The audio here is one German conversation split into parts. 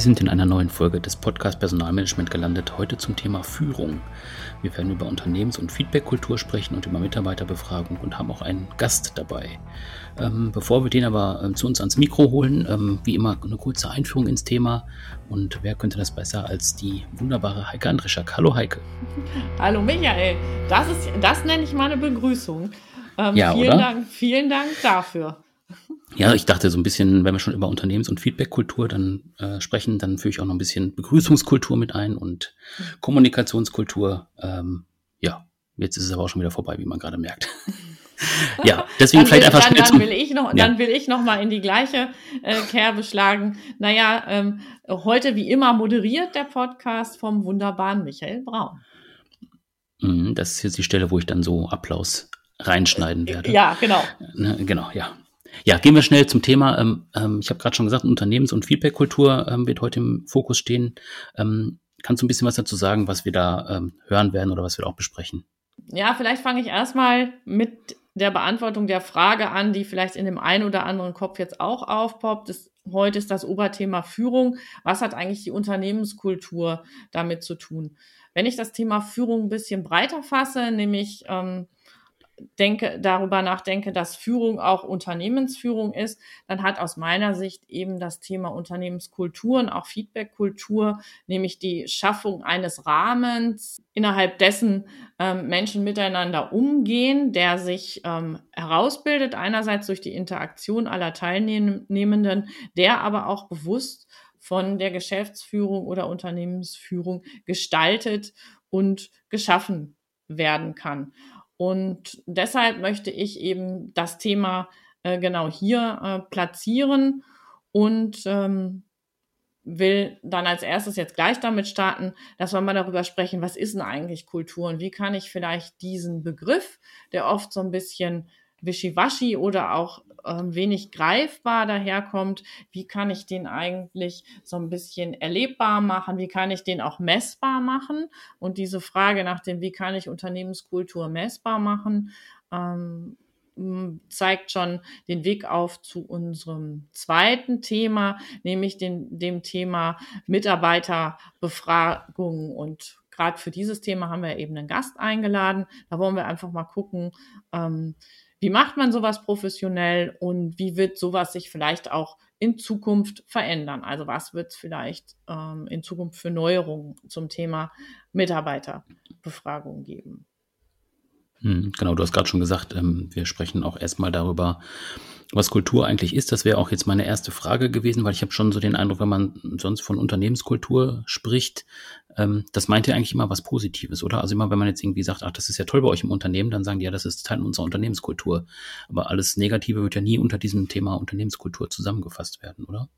Sie sind in einer neuen Folge des Podcast Personalmanagement gelandet, heute zum Thema Führung. Wir werden über Unternehmens- und Feedbackkultur sprechen und über Mitarbeiterbefragung und haben auch einen Gast dabei. Ähm, bevor wir den aber ähm, zu uns ans Mikro holen, ähm, wie immer eine kurze Einführung ins Thema. Und wer könnte das besser als die wunderbare Heike Andrischak? Hallo Heike. Hallo Michael, das, ist, das nenne ich mal eine Begrüßung. Ähm, ja, vielen oder? Dank, vielen Dank dafür. Ja, ich dachte so ein bisschen, wenn wir schon über Unternehmens- und Feedbackkultur dann äh, sprechen, dann führe ich auch noch ein bisschen Begrüßungskultur mit ein und. Kommunikationskultur. Ähm, ja, jetzt ist es aber auch schon wieder vorbei, wie man gerade merkt. ja, deswegen vielleicht einfach dann, schnell dann will ich noch, ja. Dann will ich noch mal in die gleiche äh, Kerbe schlagen. Naja, ähm, heute wie immer moderiert der Podcast vom wunderbaren Michael Braun. Mhm, das ist jetzt die Stelle, wo ich dann so Applaus reinschneiden werde. Ja, genau. Ne, genau, ja. Ja, gehen wir schnell zum Thema. Ähm, ähm, ich habe gerade schon gesagt, Unternehmens- und Feedbackkultur ähm, wird heute im Fokus stehen. Kannst du ein bisschen was dazu sagen, was wir da hören werden oder was wir auch besprechen? Ja, vielleicht fange ich erstmal mit der Beantwortung der Frage an, die vielleicht in dem einen oder anderen Kopf jetzt auch aufpoppt. Das, heute ist das Oberthema Führung. Was hat eigentlich die Unternehmenskultur damit zu tun? Wenn ich das Thema Führung ein bisschen breiter fasse, nämlich ähm, denke, darüber nachdenke, dass Führung auch Unternehmensführung ist, dann hat aus meiner Sicht eben das Thema Unternehmenskultur und auch Feedbackkultur, nämlich die Schaffung eines Rahmens, innerhalb dessen ähm, Menschen miteinander umgehen, der sich ähm, herausbildet, einerseits durch die Interaktion aller Teilnehmenden, der aber auch bewusst von der Geschäftsführung oder Unternehmensführung gestaltet und geschaffen werden kann. Und deshalb möchte ich eben das Thema äh, genau hier äh, platzieren und ähm, will dann als erstes jetzt gleich damit starten, dass wir mal darüber sprechen, was ist denn eigentlich Kultur und wie kann ich vielleicht diesen Begriff, der oft so ein bisschen wischiwaschi oder auch ähm, wenig greifbar daherkommt, wie kann ich den eigentlich so ein bisschen erlebbar machen, wie kann ich den auch messbar machen und diese Frage nach dem, wie kann ich Unternehmenskultur messbar machen, ähm, zeigt schon den Weg auf zu unserem zweiten Thema, nämlich den, dem Thema Mitarbeiterbefragung. Und gerade für dieses Thema haben wir eben einen Gast eingeladen. Da wollen wir einfach mal gucken, ähm, wie macht man sowas professionell und wie wird sowas sich vielleicht auch in Zukunft verändern? Also was wird es vielleicht ähm, in Zukunft für Neuerungen zum Thema Mitarbeiterbefragung geben? Hm, genau, du hast gerade schon gesagt, ähm, wir sprechen auch erstmal darüber, was Kultur eigentlich ist. Das wäre auch jetzt meine erste Frage gewesen, weil ich habe schon so den Eindruck, wenn man sonst von Unternehmenskultur spricht, ähm, das meint ja eigentlich immer was Positives, oder? Also immer, wenn man jetzt irgendwie sagt, ach, das ist ja toll bei euch im Unternehmen, dann sagen die ja, das ist Teil unserer Unternehmenskultur. Aber alles Negative wird ja nie unter diesem Thema Unternehmenskultur zusammengefasst werden, oder?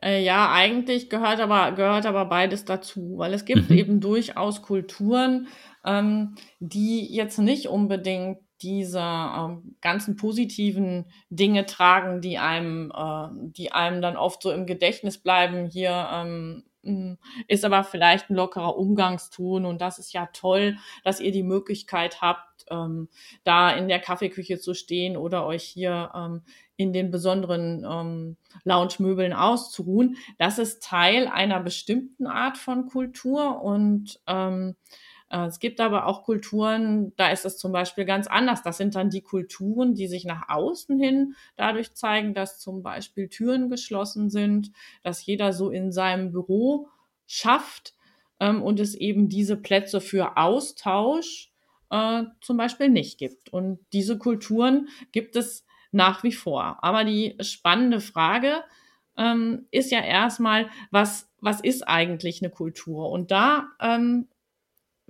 Äh, ja, eigentlich gehört aber, gehört aber beides dazu, weil es gibt mhm. eben durchaus Kulturen, ähm, die jetzt nicht unbedingt diese ähm, ganzen positiven Dinge tragen, die einem, äh, die einem dann oft so im Gedächtnis bleiben. Hier ähm, hm, ist aber vielleicht ein lockerer Umgangston und das ist ja toll, dass ihr die Möglichkeit habt, ähm, da in der Kaffeeküche zu stehen oder euch hier ähm, in den besonderen ähm, Lounge-Möbeln auszuruhen. Das ist Teil einer bestimmten Art von Kultur und ähm, äh, es gibt aber auch Kulturen, da ist es zum Beispiel ganz anders. Das sind dann die Kulturen, die sich nach außen hin dadurch zeigen, dass zum Beispiel Türen geschlossen sind, dass jeder so in seinem Büro schafft ähm, und es eben diese Plätze für Austausch äh, zum Beispiel nicht gibt. Und diese Kulturen gibt es nach wie vor. Aber die spannende Frage ähm, ist ja erstmal, was, was ist eigentlich eine Kultur? Und da ähm,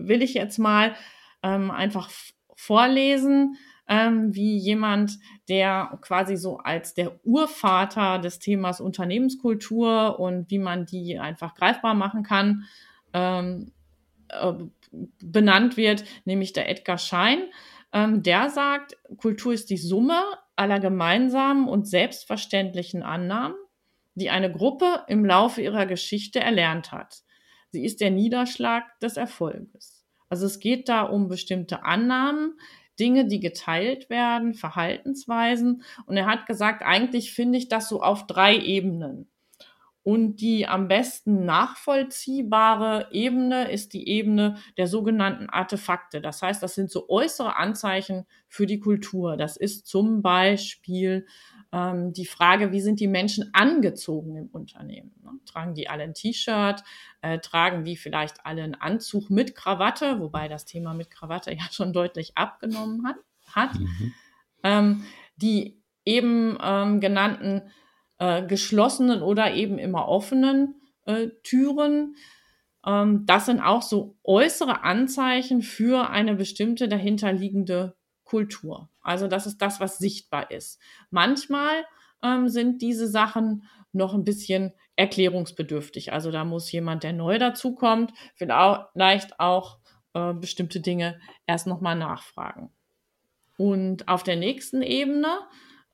will ich jetzt mal ähm, einfach vorlesen, ähm, wie jemand, der quasi so als der Urvater des Themas Unternehmenskultur und wie man die einfach greifbar machen kann, ähm, äh, benannt wird, nämlich der Edgar Schein. Ähm, der sagt, Kultur ist die Summe aller gemeinsamen und selbstverständlichen Annahmen, die eine Gruppe im Laufe ihrer Geschichte erlernt hat. Sie ist der Niederschlag des Erfolges. Also es geht da um bestimmte Annahmen, Dinge, die geteilt werden, Verhaltensweisen. Und er hat gesagt, eigentlich finde ich das so auf drei Ebenen. und die am besten nachvollziehbare Ebene ist die Ebene der sogenannten Artefakte. Das heißt, das sind so äußere Anzeichen für die Kultur. Das ist zum Beispiel ähm, die Frage, wie sind die Menschen angezogen im Unternehmen? Ne? Tragen die alle ein T-Shirt? Äh, tragen die vielleicht alle einen Anzug mit Krawatte? Wobei das Thema mit Krawatte ja schon deutlich abgenommen hat. hat. Mhm. Ähm, die eben ähm, genannten äh, geschlossenen oder eben immer offenen äh, Türen. Ähm, das sind auch so äußere Anzeichen für eine bestimmte dahinterliegende Kultur. Also das ist das, was sichtbar ist. Manchmal ähm, sind diese Sachen noch ein bisschen erklärungsbedürftig. Also da muss jemand, der neu dazukommt, vielleicht auch äh, bestimmte Dinge erst nochmal nachfragen. Und auf der nächsten Ebene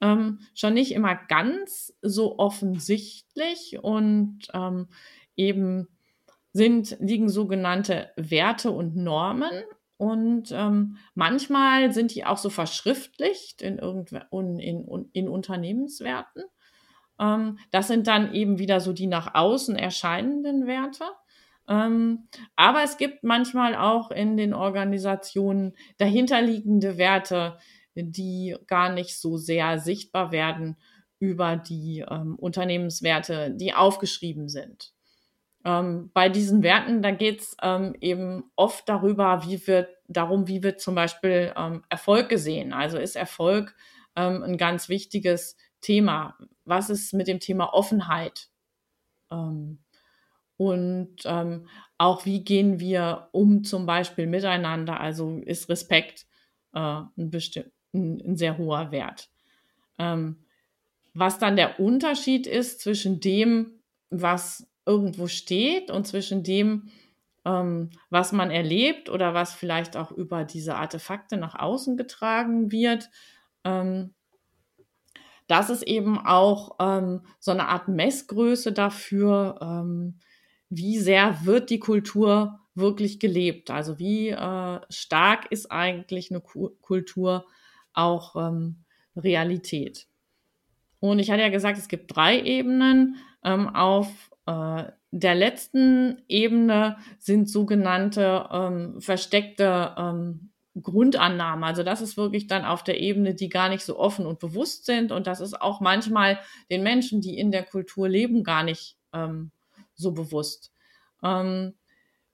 ähm, schon nicht immer ganz so offensichtlich und ähm, eben sind, liegen sogenannte Werte und Normen und ähm, manchmal sind die auch so verschriftlicht in, in, in, in Unternehmenswerten. Ähm, das sind dann eben wieder so die nach außen erscheinenden Werte. Ähm, aber es gibt manchmal auch in den Organisationen dahinterliegende Werte, die gar nicht so sehr sichtbar werden über die ähm, Unternehmenswerte, die aufgeschrieben sind. Ähm, bei diesen Werten, da geht es ähm, eben oft darüber, wie wird, darum, wie wird zum Beispiel ähm, Erfolg gesehen. Also ist Erfolg ähm, ein ganz wichtiges Thema. Was ist mit dem Thema Offenheit? Ähm, und ähm, auch wie gehen wir um zum Beispiel miteinander? Also ist Respekt äh, ein, ein, ein sehr hoher Wert. Was dann der Unterschied ist zwischen dem, was irgendwo steht und zwischen dem, ähm, was man erlebt oder was vielleicht auch über diese Artefakte nach außen getragen wird, ähm, das ist eben auch ähm, so eine Art Messgröße dafür, ähm, wie sehr wird die Kultur wirklich gelebt. Also wie äh, stark ist eigentlich eine Ku Kultur auch ähm, Realität. Und ich hatte ja gesagt, es gibt drei Ebenen. Ähm, auf der letzten Ebene sind sogenannte ähm, versteckte ähm, Grundannahmen. Also das ist wirklich dann auf der Ebene, die gar nicht so offen und bewusst sind. Und das ist auch manchmal den Menschen, die in der Kultur leben, gar nicht ähm, so bewusst. Ähm,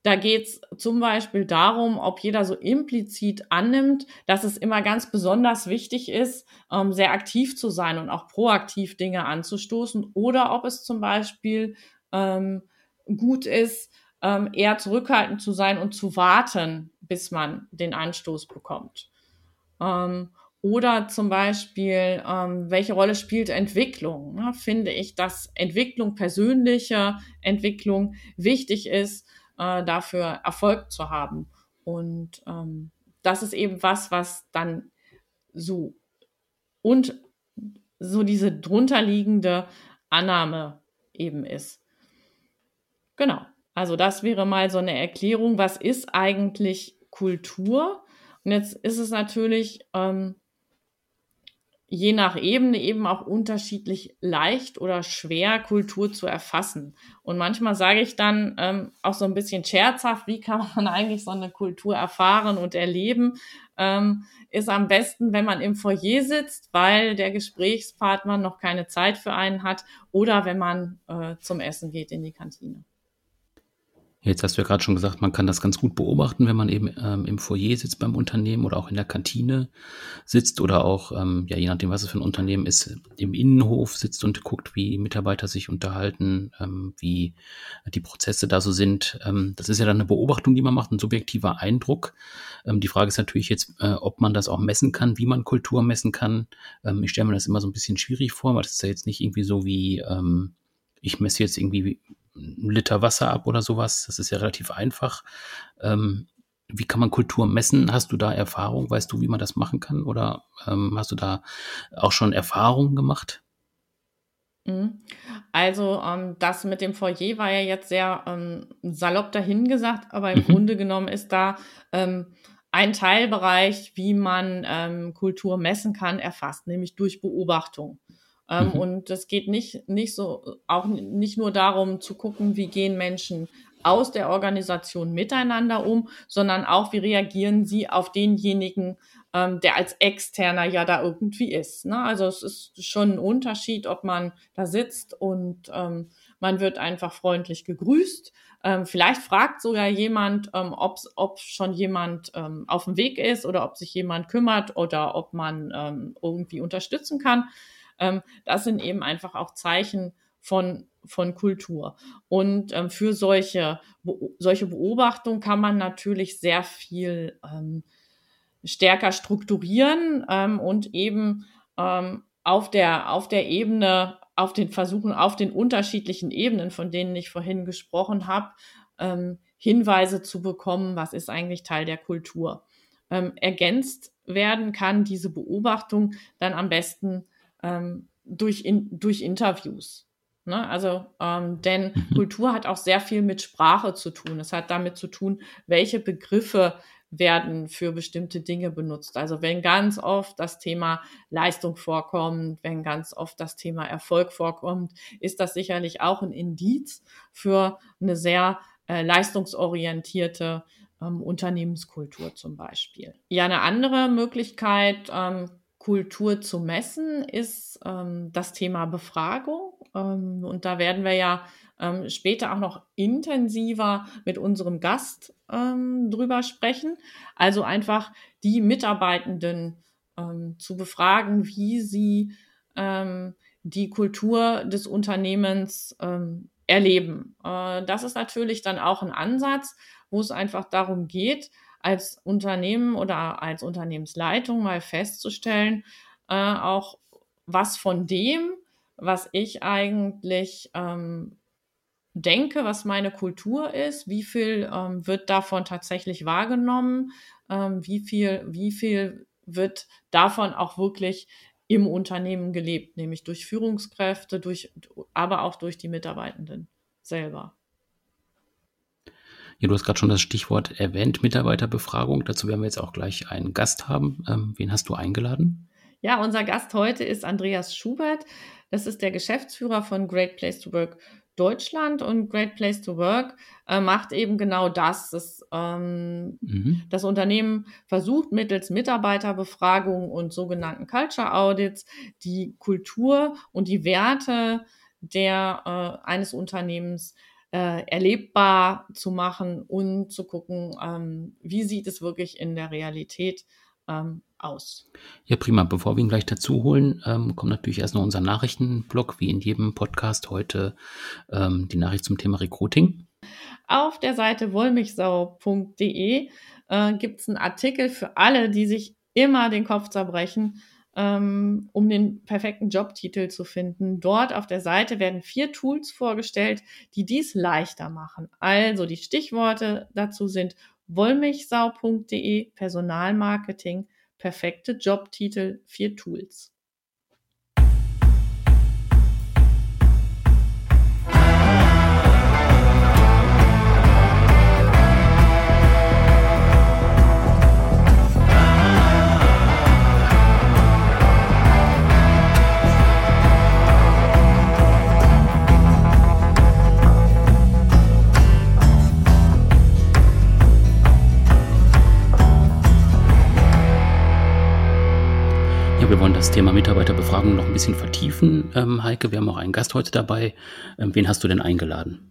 da geht es zum Beispiel darum, ob jeder so implizit annimmt, dass es immer ganz besonders wichtig ist, ähm, sehr aktiv zu sein und auch proaktiv Dinge anzustoßen oder ob es zum Beispiel ähm, gut ist, ähm, eher zurückhaltend zu sein und zu warten, bis man den Anstoß bekommt. Ähm, oder zum Beispiel, ähm, welche Rolle spielt Entwicklung? Ne? Finde ich, dass Entwicklung, persönliche Entwicklung wichtig ist, äh, dafür Erfolg zu haben. Und ähm, das ist eben was, was dann so und so diese drunterliegende Annahme eben ist. Genau. Also das wäre mal so eine Erklärung, was ist eigentlich Kultur? Und jetzt ist es natürlich ähm, je nach Ebene eben auch unterschiedlich leicht oder schwer, Kultur zu erfassen. Und manchmal sage ich dann ähm, auch so ein bisschen scherzhaft, wie kann man eigentlich so eine Kultur erfahren und erleben? Ähm, ist am besten, wenn man im Foyer sitzt, weil der Gesprächspartner noch keine Zeit für einen hat oder wenn man äh, zum Essen geht in die Kantine. Jetzt hast du ja gerade schon gesagt, man kann das ganz gut beobachten, wenn man eben ähm, im Foyer sitzt beim Unternehmen oder auch in der Kantine sitzt oder auch, ähm, ja, je nachdem, was es für ein Unternehmen ist, im Innenhof sitzt und guckt, wie Mitarbeiter sich unterhalten, ähm, wie die Prozesse da so sind. Ähm, das ist ja dann eine Beobachtung, die man macht, ein subjektiver Eindruck. Ähm, die Frage ist natürlich jetzt, äh, ob man das auch messen kann, wie man Kultur messen kann. Ähm, ich stelle mir das immer so ein bisschen schwierig vor, weil das ist ja jetzt nicht irgendwie so wie, ich messe jetzt irgendwie einen Liter Wasser ab oder sowas. Das ist ja relativ einfach. Ähm, wie kann man Kultur messen? Hast du da Erfahrung? Weißt du, wie man das machen kann? Oder ähm, hast du da auch schon Erfahrungen gemacht? Mhm. Also ähm, das mit dem Foyer war ja jetzt sehr ähm, salopp dahingesagt, aber im mhm. Grunde genommen ist da ähm, ein Teilbereich, wie man ähm, Kultur messen kann, erfasst, nämlich durch Beobachtung. Ähm, mhm. Und es geht nicht, nicht so, auch nicht nur darum zu gucken, wie gehen Menschen aus der Organisation miteinander um, sondern auch, wie reagieren sie auf denjenigen, ähm, der als Externer ja da irgendwie ist. Ne? Also es ist schon ein Unterschied, ob man da sitzt und ähm, man wird einfach freundlich gegrüßt. Ähm, vielleicht fragt sogar jemand, ähm, ob schon jemand ähm, auf dem Weg ist oder ob sich jemand kümmert oder ob man ähm, irgendwie unterstützen kann. Ähm, das sind eben einfach auch Zeichen von, von Kultur. Und ähm, für solche, solche Beobachtungen kann man natürlich sehr viel ähm, stärker strukturieren ähm, und eben ähm, auf der, auf der Ebene, auf den Versuchen, auf den unterschiedlichen Ebenen, von denen ich vorhin gesprochen habe, ähm, Hinweise zu bekommen, was ist eigentlich Teil der Kultur. Ähm, ergänzt werden kann diese Beobachtung dann am besten ähm, durch, in, durch Interviews. Ne? Also, ähm, denn mhm. Kultur hat auch sehr viel mit Sprache zu tun. Es hat damit zu tun, welche Begriffe werden für bestimmte Dinge benutzt. Also wenn ganz oft das Thema Leistung vorkommt, wenn ganz oft das Thema Erfolg vorkommt, ist das sicherlich auch ein Indiz für eine sehr äh, leistungsorientierte ähm, Unternehmenskultur zum Beispiel. Ja, eine andere Möglichkeit, ähm, Kultur zu messen, ist ähm, das Thema Befragung. Ähm, und da werden wir ja ähm, später auch noch intensiver mit unserem Gast ähm, drüber sprechen. Also einfach die Mitarbeitenden ähm, zu befragen, wie sie ähm, die Kultur des Unternehmens erleben. Äh, das ist natürlich dann auch ein Ansatz, wo es einfach darum geht, als Unternehmen oder als Unternehmensleitung mal festzustellen, äh, auch was von dem, was ich eigentlich ähm, denke, was meine Kultur ist, wie viel ähm, wird davon tatsächlich wahrgenommen, ähm, wie viel, wie viel wird davon auch wirklich im Unternehmen gelebt, nämlich durch Führungskräfte, durch, aber auch durch die Mitarbeitenden selber. Ja, du hast gerade schon das Stichwort erwähnt, Mitarbeiterbefragung. Dazu werden wir jetzt auch gleich einen Gast haben. Ähm, wen hast du eingeladen? Ja, unser Gast heute ist Andreas Schubert. Das ist der Geschäftsführer von Great Place to Work Deutschland und Great Place to Work äh, macht eben genau das. Das, ähm, mhm. das Unternehmen versucht mittels Mitarbeiterbefragung und sogenannten Culture Audits die Kultur und die Werte der, äh, eines Unternehmens äh, erlebbar zu machen und zu gucken, ähm, wie sieht es wirklich in der Realität ähm, aus. Ja, prima. Bevor wir ihn gleich dazu holen, ähm, kommt natürlich erst noch unser Nachrichtenblock, wie in jedem Podcast heute ähm, die Nachricht zum Thema Recruiting. Auf der Seite wollmichsau.de äh, gibt es einen Artikel für alle, die sich immer den Kopf zerbrechen, ähm, um den perfekten Jobtitel zu finden. Dort auf der Seite werden vier Tools vorgestellt, die dies leichter machen. Also die Stichworte dazu sind wollmilchsau.de Personalmarketing, perfekte Jobtitel, vier Tools. Das Thema Mitarbeiterbefragung noch ein bisschen vertiefen, ähm, Heike. Wir haben auch einen Gast heute dabei. Ähm, wen hast du denn eingeladen?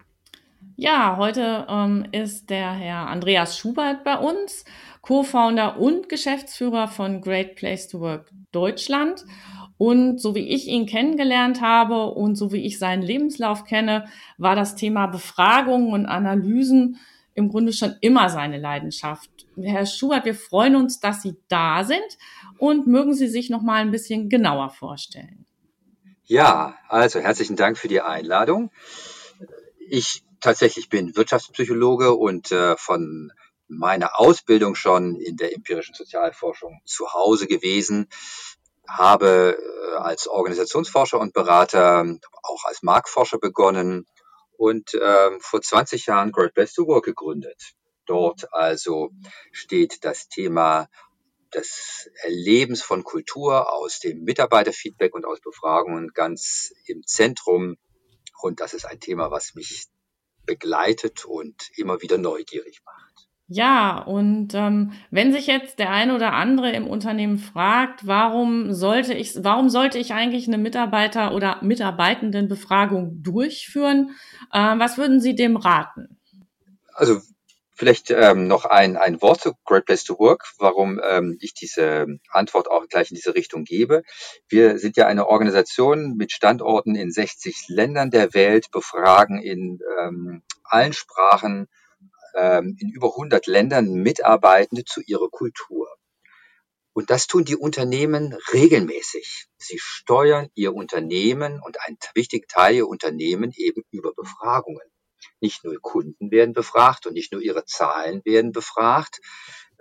Ja, heute ähm, ist der Herr Andreas Schubert bei uns, Co-Founder und Geschäftsführer von Great Place to Work Deutschland. Und so wie ich ihn kennengelernt habe und so wie ich seinen Lebenslauf kenne, war das Thema Befragungen und Analysen im Grunde schon immer seine Leidenschaft. Herr Schubert, wir freuen uns, dass Sie da sind und mögen Sie sich noch mal ein bisschen genauer vorstellen. Ja, also herzlichen Dank für die Einladung. Ich tatsächlich bin Wirtschaftspsychologe und äh, von meiner Ausbildung schon in der empirischen Sozialforschung zu Hause gewesen, habe äh, als Organisationsforscher und Berater auch als Marktforscher begonnen und ähm, vor 20 Jahren Great Place to Work gegründet. Dort also steht das Thema des Erlebens von Kultur aus dem Mitarbeiterfeedback und aus Befragungen ganz im Zentrum. Und das ist ein Thema, was mich begleitet und immer wieder neugierig macht. Ja, und ähm, wenn sich jetzt der eine oder andere im Unternehmen fragt, warum sollte ich, warum sollte ich eigentlich eine Mitarbeiter- oder Mitarbeitendenbefragung durchführen, äh, was würden Sie dem raten? Also Vielleicht ähm, noch ein, ein Wort zu Great Place to Work, warum ähm, ich diese Antwort auch gleich in diese Richtung gebe. Wir sind ja eine Organisation mit Standorten in 60 Ländern der Welt, befragen in ähm, allen Sprachen ähm, in über 100 Ländern Mitarbeitende zu ihrer Kultur. Und das tun die Unternehmen regelmäßig. Sie steuern ihr Unternehmen und einen wichtigen Teil ihr Unternehmen eben über Befragungen. Nicht nur Kunden werden befragt und nicht nur ihre Zahlen werden befragt,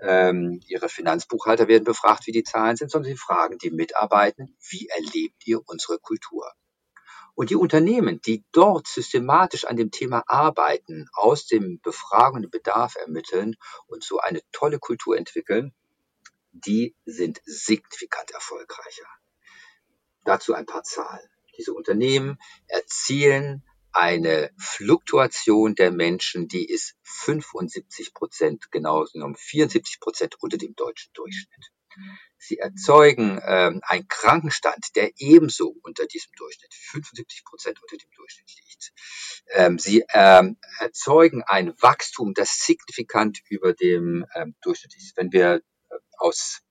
ähm, ihre Finanzbuchhalter werden befragt, wie die Zahlen sind, sondern sie fragen die Mitarbeitenden, wie erlebt ihr unsere Kultur? Und die Unternehmen, die dort systematisch an dem Thema arbeiten, aus dem befragenden Bedarf ermitteln und so eine tolle Kultur entwickeln, die sind signifikant erfolgreicher. Dazu ein paar Zahlen. Diese Unternehmen erzielen eine Fluktuation der Menschen, die ist 75 Prozent, genau genommen 74 Prozent unter dem deutschen Durchschnitt. Sie erzeugen ähm, einen Krankenstand, der ebenso unter diesem Durchschnitt, 75 Prozent unter dem Durchschnitt liegt. Ähm, sie ähm, erzeugen ein Wachstum, das signifikant über dem ähm, Durchschnitt ist. Wenn wir äh, aus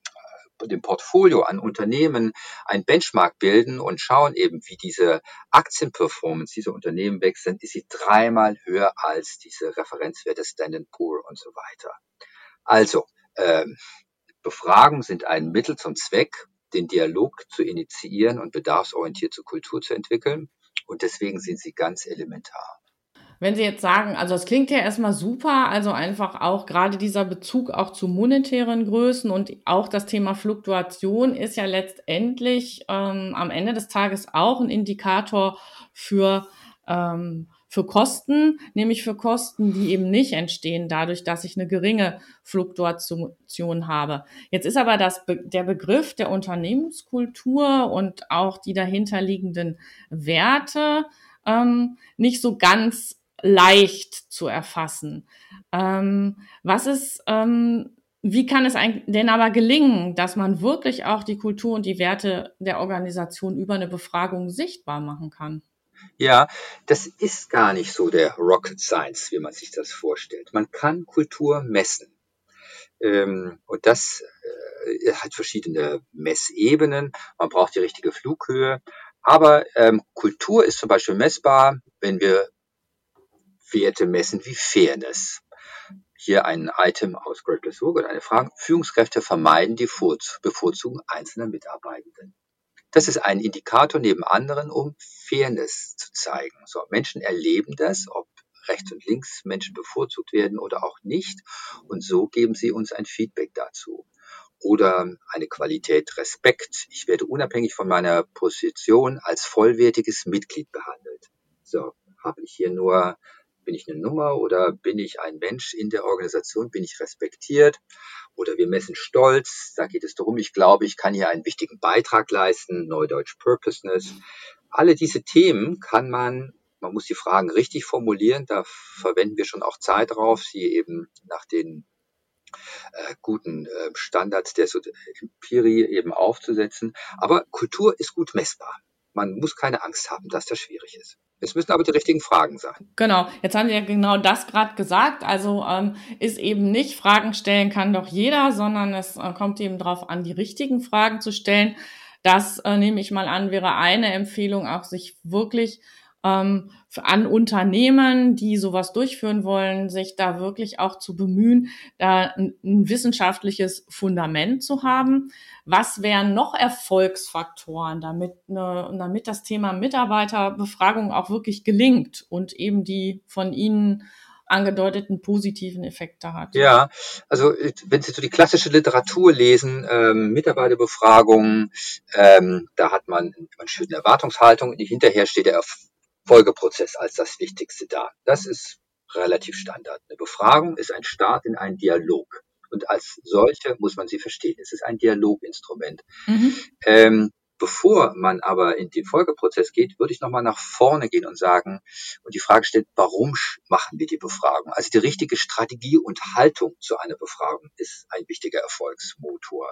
dem Portfolio an Unternehmen ein Benchmark bilden und schauen eben, wie diese Aktienperformance dieser Unternehmen wechseln, ist sie dreimal höher als diese Referenzwerte Standard Poor und so weiter. Also, ähm, Befragungen sind ein Mittel zum Zweck, den Dialog zu initiieren und bedarfsorientierte Kultur zu entwickeln. Und deswegen sind sie ganz elementar. Wenn Sie jetzt sagen, also es klingt ja erstmal super, also einfach auch gerade dieser Bezug auch zu monetären Größen und auch das Thema Fluktuation ist ja letztendlich ähm, am Ende des Tages auch ein Indikator für ähm, für Kosten, nämlich für Kosten, die eben nicht entstehen dadurch, dass ich eine geringe Fluktuation habe. Jetzt ist aber das, der Begriff der Unternehmenskultur und auch die dahinterliegenden Werte ähm, nicht so ganz leicht zu erfassen. Ähm, was ist, ähm, wie kann es denn aber gelingen, dass man wirklich auch die Kultur und die Werte der Organisation über eine Befragung sichtbar machen kann? Ja, das ist gar nicht so der Rocket Science, wie man sich das vorstellt. Man kann Kultur messen. Ähm, und das äh, hat verschiedene Messebenen. Man braucht die richtige Flughöhe. Aber ähm, Kultur ist zum Beispiel messbar, wenn wir Werte messen wie Fairness. Hier ein Item aus Great Place Work und eine Frage. Führungskräfte vermeiden die Bevorzugung einzelner Mitarbeitenden. Das ist ein Indikator neben anderen, um Fairness zu zeigen. So, Menschen erleben das, ob rechts und links Menschen bevorzugt werden oder auch nicht. Und so geben sie uns ein Feedback dazu. Oder eine Qualität Respekt. Ich werde unabhängig von meiner Position als vollwertiges Mitglied behandelt. So, habe ich hier nur, bin ich eine Nummer oder bin ich ein Mensch in der Organisation, bin ich respektiert? Oder wir messen Stolz. Da geht es darum, ich glaube, ich kann hier einen wichtigen Beitrag leisten. Neudeutsch Purposeness. Alle diese Themen kann man, man muss die Fragen richtig formulieren. Da verwenden wir schon auch Zeit drauf, sie eben nach den äh, guten äh, Standards der Empirie eben aufzusetzen. Aber Kultur ist gut messbar. Man muss keine Angst haben, dass das schwierig ist. Es müssen aber die richtigen Fragen sein. Genau, jetzt haben Sie ja genau das gerade gesagt. Also ähm, ist eben nicht Fragen stellen kann doch jeder, sondern es äh, kommt eben darauf an, die richtigen Fragen zu stellen. Das äh, nehme ich mal an, wäre eine Empfehlung, auch sich wirklich ähm, an Unternehmen, die sowas durchführen wollen, sich da wirklich auch zu bemühen, da ein, wissenschaftliches Fundament zu haben. Was wären noch Erfolgsfaktoren, damit, ne, damit das Thema Mitarbeiterbefragung auch wirklich gelingt und eben die von Ihnen angedeuteten positiven Effekte hat. Ja, also wenn Sie so die klassische Literatur lesen, ähm, Mitarbeiterbefragungen, ähm, da hat man, man schöne Erwartungshaltung, hinterher steht der Folgeprozess als das Wichtigste da. Das ist relativ Standard. Eine Befragung ist ein Start in einen Dialog. Und als solche muss man sie verstehen. Es ist ein Dialoginstrument. Mhm. Ähm, Bevor man aber in den Folgeprozess geht, würde ich nochmal nach vorne gehen und sagen und die Frage stellen, warum machen wir die Befragung? Also die richtige Strategie und Haltung zu einer Befragung ist ein wichtiger Erfolgsmotor.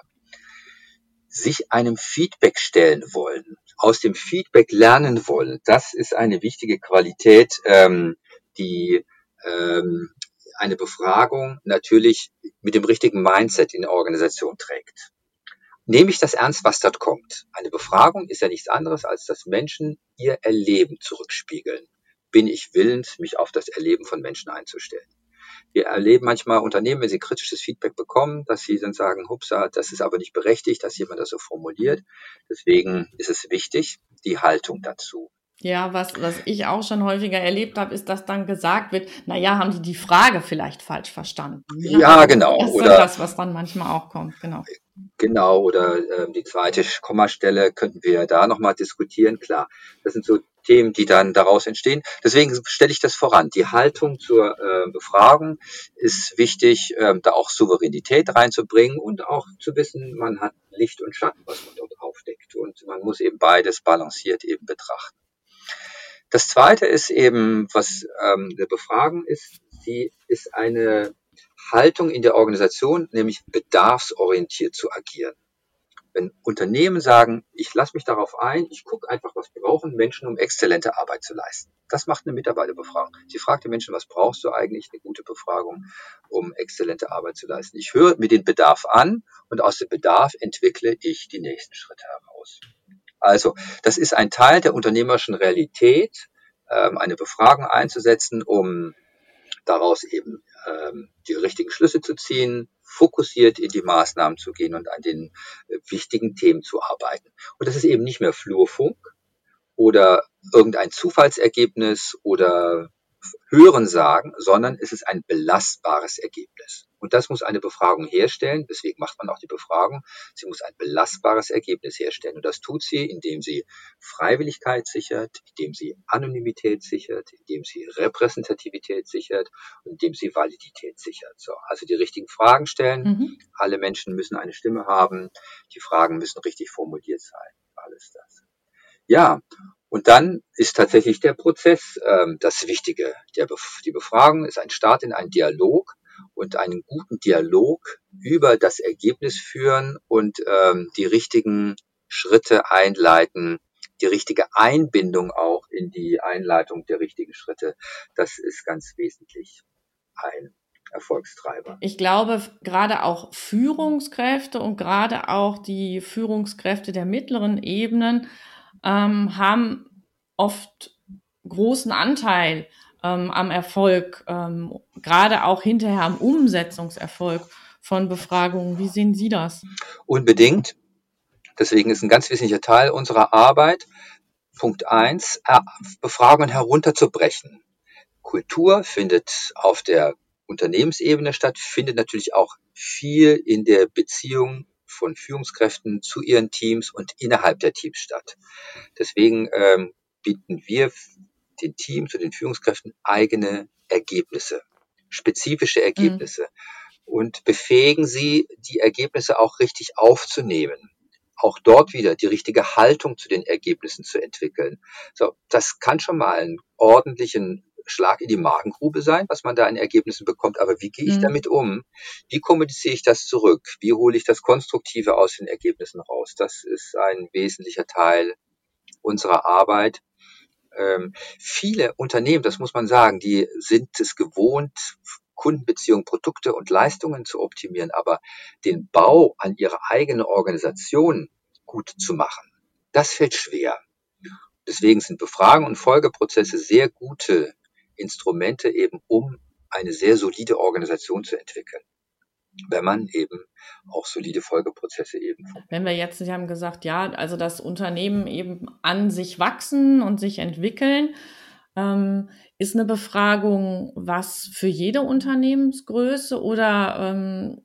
Sich einem Feedback stellen wollen, aus dem Feedback lernen wollen, das ist eine wichtige Qualität, ähm, die ähm, eine Befragung natürlich mit dem richtigen Mindset in der Organisation trägt nehme ich das ernst, was dort kommt. Eine Befragung ist ja nichts anderes, als dass Menschen ihr Erleben zurückspiegeln. Bin ich willens, mich auf das Erleben von Menschen einzustellen? Wir erleben manchmal Unternehmen, wenn sie kritisches Feedback bekommen, dass sie dann sagen, hupsa, das ist aber nicht berechtigt, dass jemand das so formuliert. Deswegen ist es wichtig, die Haltung dazu. Ja, was, was ich auch schon häufiger erlebt habe, ist, dass dann gesagt wird, na ja, haben die die Frage vielleicht falsch verstanden? Ja, also, genau. Das ist oder das, was dann manchmal auch kommt, genau. Genau, oder äh, die zweite Kommastelle könnten wir da nochmal diskutieren. Klar, das sind so Themen, die dann daraus entstehen. Deswegen stelle ich das voran. Die Haltung zur äh, Befragung ist wichtig, äh, da auch Souveränität reinzubringen und auch zu wissen, man hat Licht und Schatten, was man dort aufdeckt. Und man muss eben beides balanciert eben betrachten. Das zweite ist eben, was ähm, eine Befragung ist, sie ist eine Haltung in der Organisation, nämlich bedarfsorientiert zu agieren. Wenn Unternehmen sagen, ich lasse mich darauf ein, ich gucke einfach, was brauchen Menschen, um exzellente Arbeit zu leisten. Das macht eine Mitarbeiterbefragung. Sie fragt die Menschen, was brauchst du eigentlich? Eine gute Befragung, um exzellente Arbeit zu leisten. Ich höre mir den Bedarf an und aus dem Bedarf entwickle ich die nächsten Schritte heraus. Also, das ist ein Teil der unternehmerischen Realität, ähm, eine Befragung einzusetzen, um daraus eben ähm, die richtigen Schlüsse zu ziehen, fokussiert in die Maßnahmen zu gehen und an den äh, wichtigen Themen zu arbeiten. Und das ist eben nicht mehr Flurfunk oder irgendein Zufallsergebnis oder Hören sagen, sondern es ist ein belastbares Ergebnis. Und das muss eine Befragung herstellen. Deswegen macht man auch die Befragung. Sie muss ein belastbares Ergebnis herstellen. Und das tut sie, indem sie Freiwilligkeit sichert, indem sie Anonymität sichert, indem sie Repräsentativität sichert und indem sie Validität sichert. So, also die richtigen Fragen stellen. Mhm. Alle Menschen müssen eine Stimme haben. Die Fragen müssen richtig formuliert sein. Alles das. Ja, und dann ist tatsächlich der Prozess ähm, das Wichtige. Der die Befragung ist ein Start in einen Dialog und einen guten Dialog über das Ergebnis führen und ähm, die richtigen Schritte einleiten, die richtige Einbindung auch in die Einleitung der richtigen Schritte. Das ist ganz wesentlich ein Erfolgstreiber. Ich glaube, gerade auch Führungskräfte und gerade auch die Führungskräfte der mittleren Ebenen ähm, haben oft großen Anteil ähm, am Erfolg, ähm, gerade auch hinterher am Umsetzungserfolg von Befragungen. Wie sehen Sie das? Unbedingt. Deswegen ist ein ganz wesentlicher Teil unserer Arbeit, Punkt eins, äh, Befragungen herunterzubrechen. Kultur findet auf der Unternehmensebene statt, findet natürlich auch viel in der Beziehung von Führungskräften zu ihren Teams und innerhalb der Teams statt. Deswegen ähm, bieten wir den Teams und den Führungskräften eigene Ergebnisse, spezifische Ergebnisse mhm. und befähigen sie, die Ergebnisse auch richtig aufzunehmen. Auch dort wieder die richtige Haltung zu den Ergebnissen zu entwickeln. So, das kann schon mal einen ordentlichen Schlag in die Magengrube sein, was man da an Ergebnissen bekommt. Aber wie gehe ich mhm. damit um? Wie kommuniziere ich das zurück? Wie hole ich das Konstruktive aus den Ergebnissen raus? Das ist ein wesentlicher Teil unserer Arbeit. Ähm, viele Unternehmen, das muss man sagen, die sind es gewohnt, Kundenbeziehungen, Produkte und Leistungen zu optimieren, aber den Bau an ihre eigene Organisation gut zu machen, das fällt schwer. Deswegen sind Befragungen und Folgeprozesse sehr gute Instrumente eben, um eine sehr solide Organisation zu entwickeln. Wenn man eben auch solide Folgeprozesse eben. Wenn wir jetzt, Sie haben gesagt, ja, also das Unternehmen eben an sich wachsen und sich entwickeln, ähm, ist eine Befragung was für jede Unternehmensgröße oder ähm,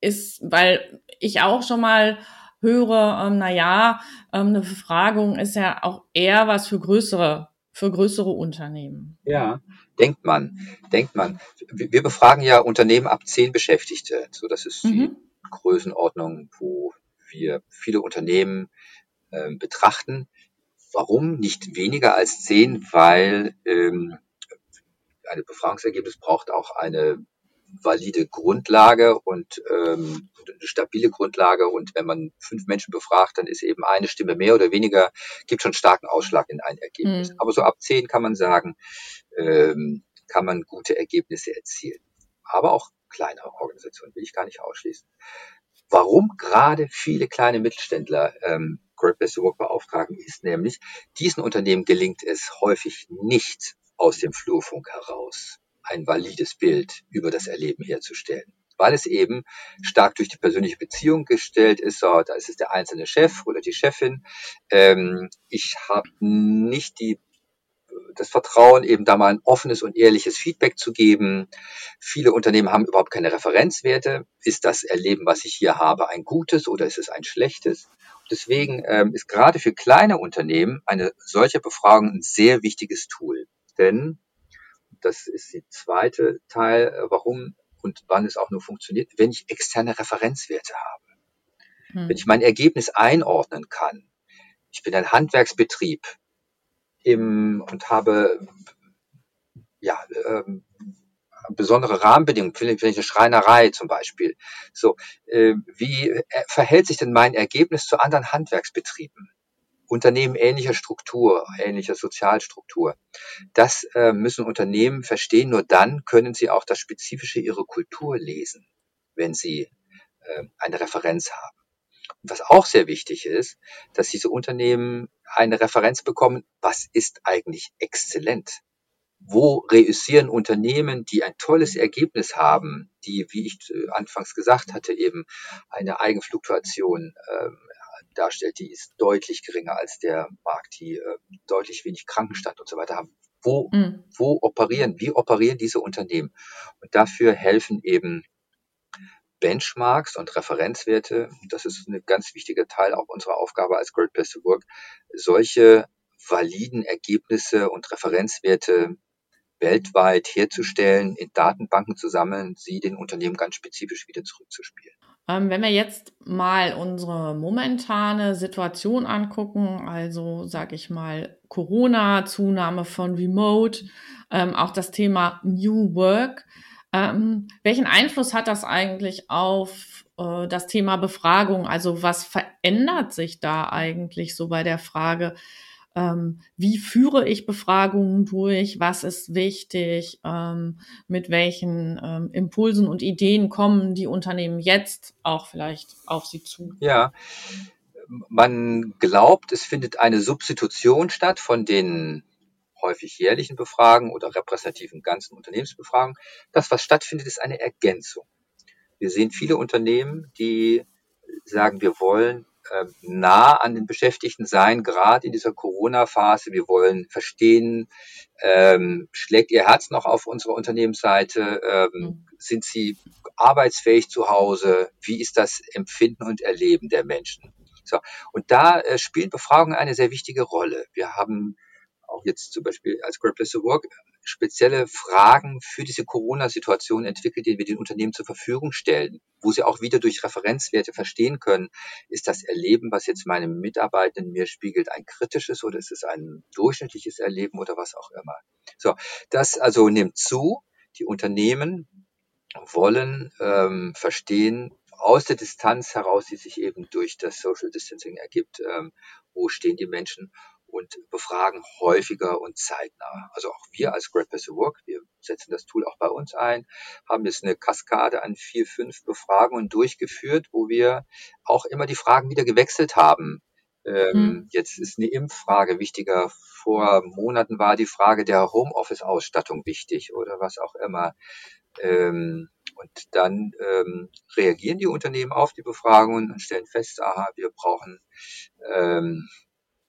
ist, weil ich auch schon mal höre, ähm, na ähm, eine Befragung ist ja auch eher was für größere, für größere Unternehmen. Ja, denkt man, denkt man. Wir befragen ja Unternehmen ab zehn Beschäftigte. So, das ist die mhm. Größenordnung, wo wir viele Unternehmen äh, betrachten. Warum nicht weniger als zehn? Weil ähm, ein Befragungsergebnis braucht auch eine valide Grundlage und ähm, eine stabile Grundlage. Und wenn man fünf Menschen befragt, dann ist eben eine Stimme mehr oder weniger, gibt schon starken Ausschlag in ein Ergebnis. Mhm. Aber so ab zehn kann man sagen, ähm, kann man gute Ergebnisse erzielen. Aber auch kleinere Organisationen will ich gar nicht ausschließen. Warum gerade viele kleine Mittelständler ähm, Great Place to Work beauftragen, ist nämlich, diesen Unternehmen gelingt es häufig nicht aus dem Flurfunk heraus ein valides Bild über das Erleben herzustellen. Weil es eben stark durch die persönliche Beziehung gestellt ist. So, da ist es der einzelne Chef oder die Chefin. Ähm, ich habe nicht die das Vertrauen, eben da mal ein offenes und ehrliches Feedback zu geben. Viele Unternehmen haben überhaupt keine Referenzwerte. Ist das Erleben, was ich hier habe, ein gutes oder ist es ein schlechtes? Deswegen ähm, ist gerade für kleine Unternehmen eine solche Befragung ein sehr wichtiges Tool. Denn das ist die zweite Teil, äh, warum und wann es auch nur funktioniert, wenn ich externe Referenzwerte habe. Hm. Wenn ich mein Ergebnis einordnen kann. Ich bin ein Handwerksbetrieb im, und habe ja, ähm, besondere Rahmenbedingungen, vielleicht eine Schreinerei zum Beispiel. So, äh, wie äh, verhält sich denn mein Ergebnis zu anderen Handwerksbetrieben? Unternehmen ähnlicher Struktur, ähnlicher Sozialstruktur. Das äh, müssen Unternehmen verstehen. Nur dann können sie auch das Spezifische ihrer Kultur lesen, wenn sie äh, eine Referenz haben. Und was auch sehr wichtig ist, dass diese Unternehmen eine Referenz bekommen, was ist eigentlich exzellent? Wo reüssieren Unternehmen, die ein tolles Ergebnis haben, die, wie ich äh, anfangs gesagt hatte, eben eine Eigenfluktuation ähm, darstellt, die ist deutlich geringer als der Markt, die äh, deutlich wenig Krankenstand und so weiter haben. Wo, mhm. wo operieren, wie operieren diese Unternehmen? Und dafür helfen eben Benchmarks und Referenzwerte. Das ist ein ganz wichtiger Teil auch unserer Aufgabe als Great Place to Work, solche validen Ergebnisse und Referenzwerte weltweit herzustellen, in Datenbanken zu sammeln, sie den Unternehmen ganz spezifisch wieder zurückzuspielen. Ähm, wenn wir jetzt mal unsere momentane Situation angucken, also sage ich mal Corona, Zunahme von Remote, ähm, auch das Thema New Work, ähm, welchen Einfluss hat das eigentlich auf äh, das Thema Befragung? Also was verändert sich da eigentlich so bei der Frage, ähm, wie führe ich Befragungen durch, was ist wichtig, ähm, mit welchen ähm, Impulsen und Ideen kommen die Unternehmen jetzt auch vielleicht auf sie zu? Ja, man glaubt, es findet eine Substitution statt von den häufig jährlichen Befragen oder repräsentativen ganzen Unternehmensbefragen. Das, was stattfindet, ist eine Ergänzung. Wir sehen viele Unternehmen, die sagen, wir wollen nah an den Beschäftigten sein, gerade in dieser Corona-Phase. Wir wollen verstehen, ähm, schlägt Ihr Herz noch auf unserer Unternehmensseite? Ähm, mhm. sind Sie arbeitsfähig zu Hause? Wie ist das Empfinden und Erleben der Menschen? So. Und da äh, spielen Befragungen eine sehr wichtige Rolle. Wir haben auch jetzt zum Beispiel als Great Place to Work spezielle Fragen für diese Corona-Situation entwickelt, die wir den Unternehmen zur Verfügung stellen, wo sie auch wieder durch Referenzwerte verstehen können, ist das Erleben, was jetzt meine Mitarbeitenden mir spiegelt, ein kritisches oder ist es ein durchschnittliches Erleben oder was auch immer. So, das also nimmt zu. Die Unternehmen wollen ähm, verstehen, aus der Distanz heraus, die sich eben durch das Social Distancing ergibt, ähm, wo stehen die Menschen und befragen häufiger und zeitnah. Also auch wir als Great Place to Work, wir setzen das Tool auch bei uns ein, haben jetzt eine Kaskade an vier, fünf Befragungen durchgeführt, wo wir auch immer die Fragen wieder gewechselt haben. Ähm, hm. Jetzt ist eine Impffrage wichtiger. Vor Monaten war die Frage der Homeoffice-Ausstattung wichtig oder was auch immer. Ähm, und dann ähm, reagieren die Unternehmen auf die Befragungen und stellen fest, aha, wir brauchen ähm,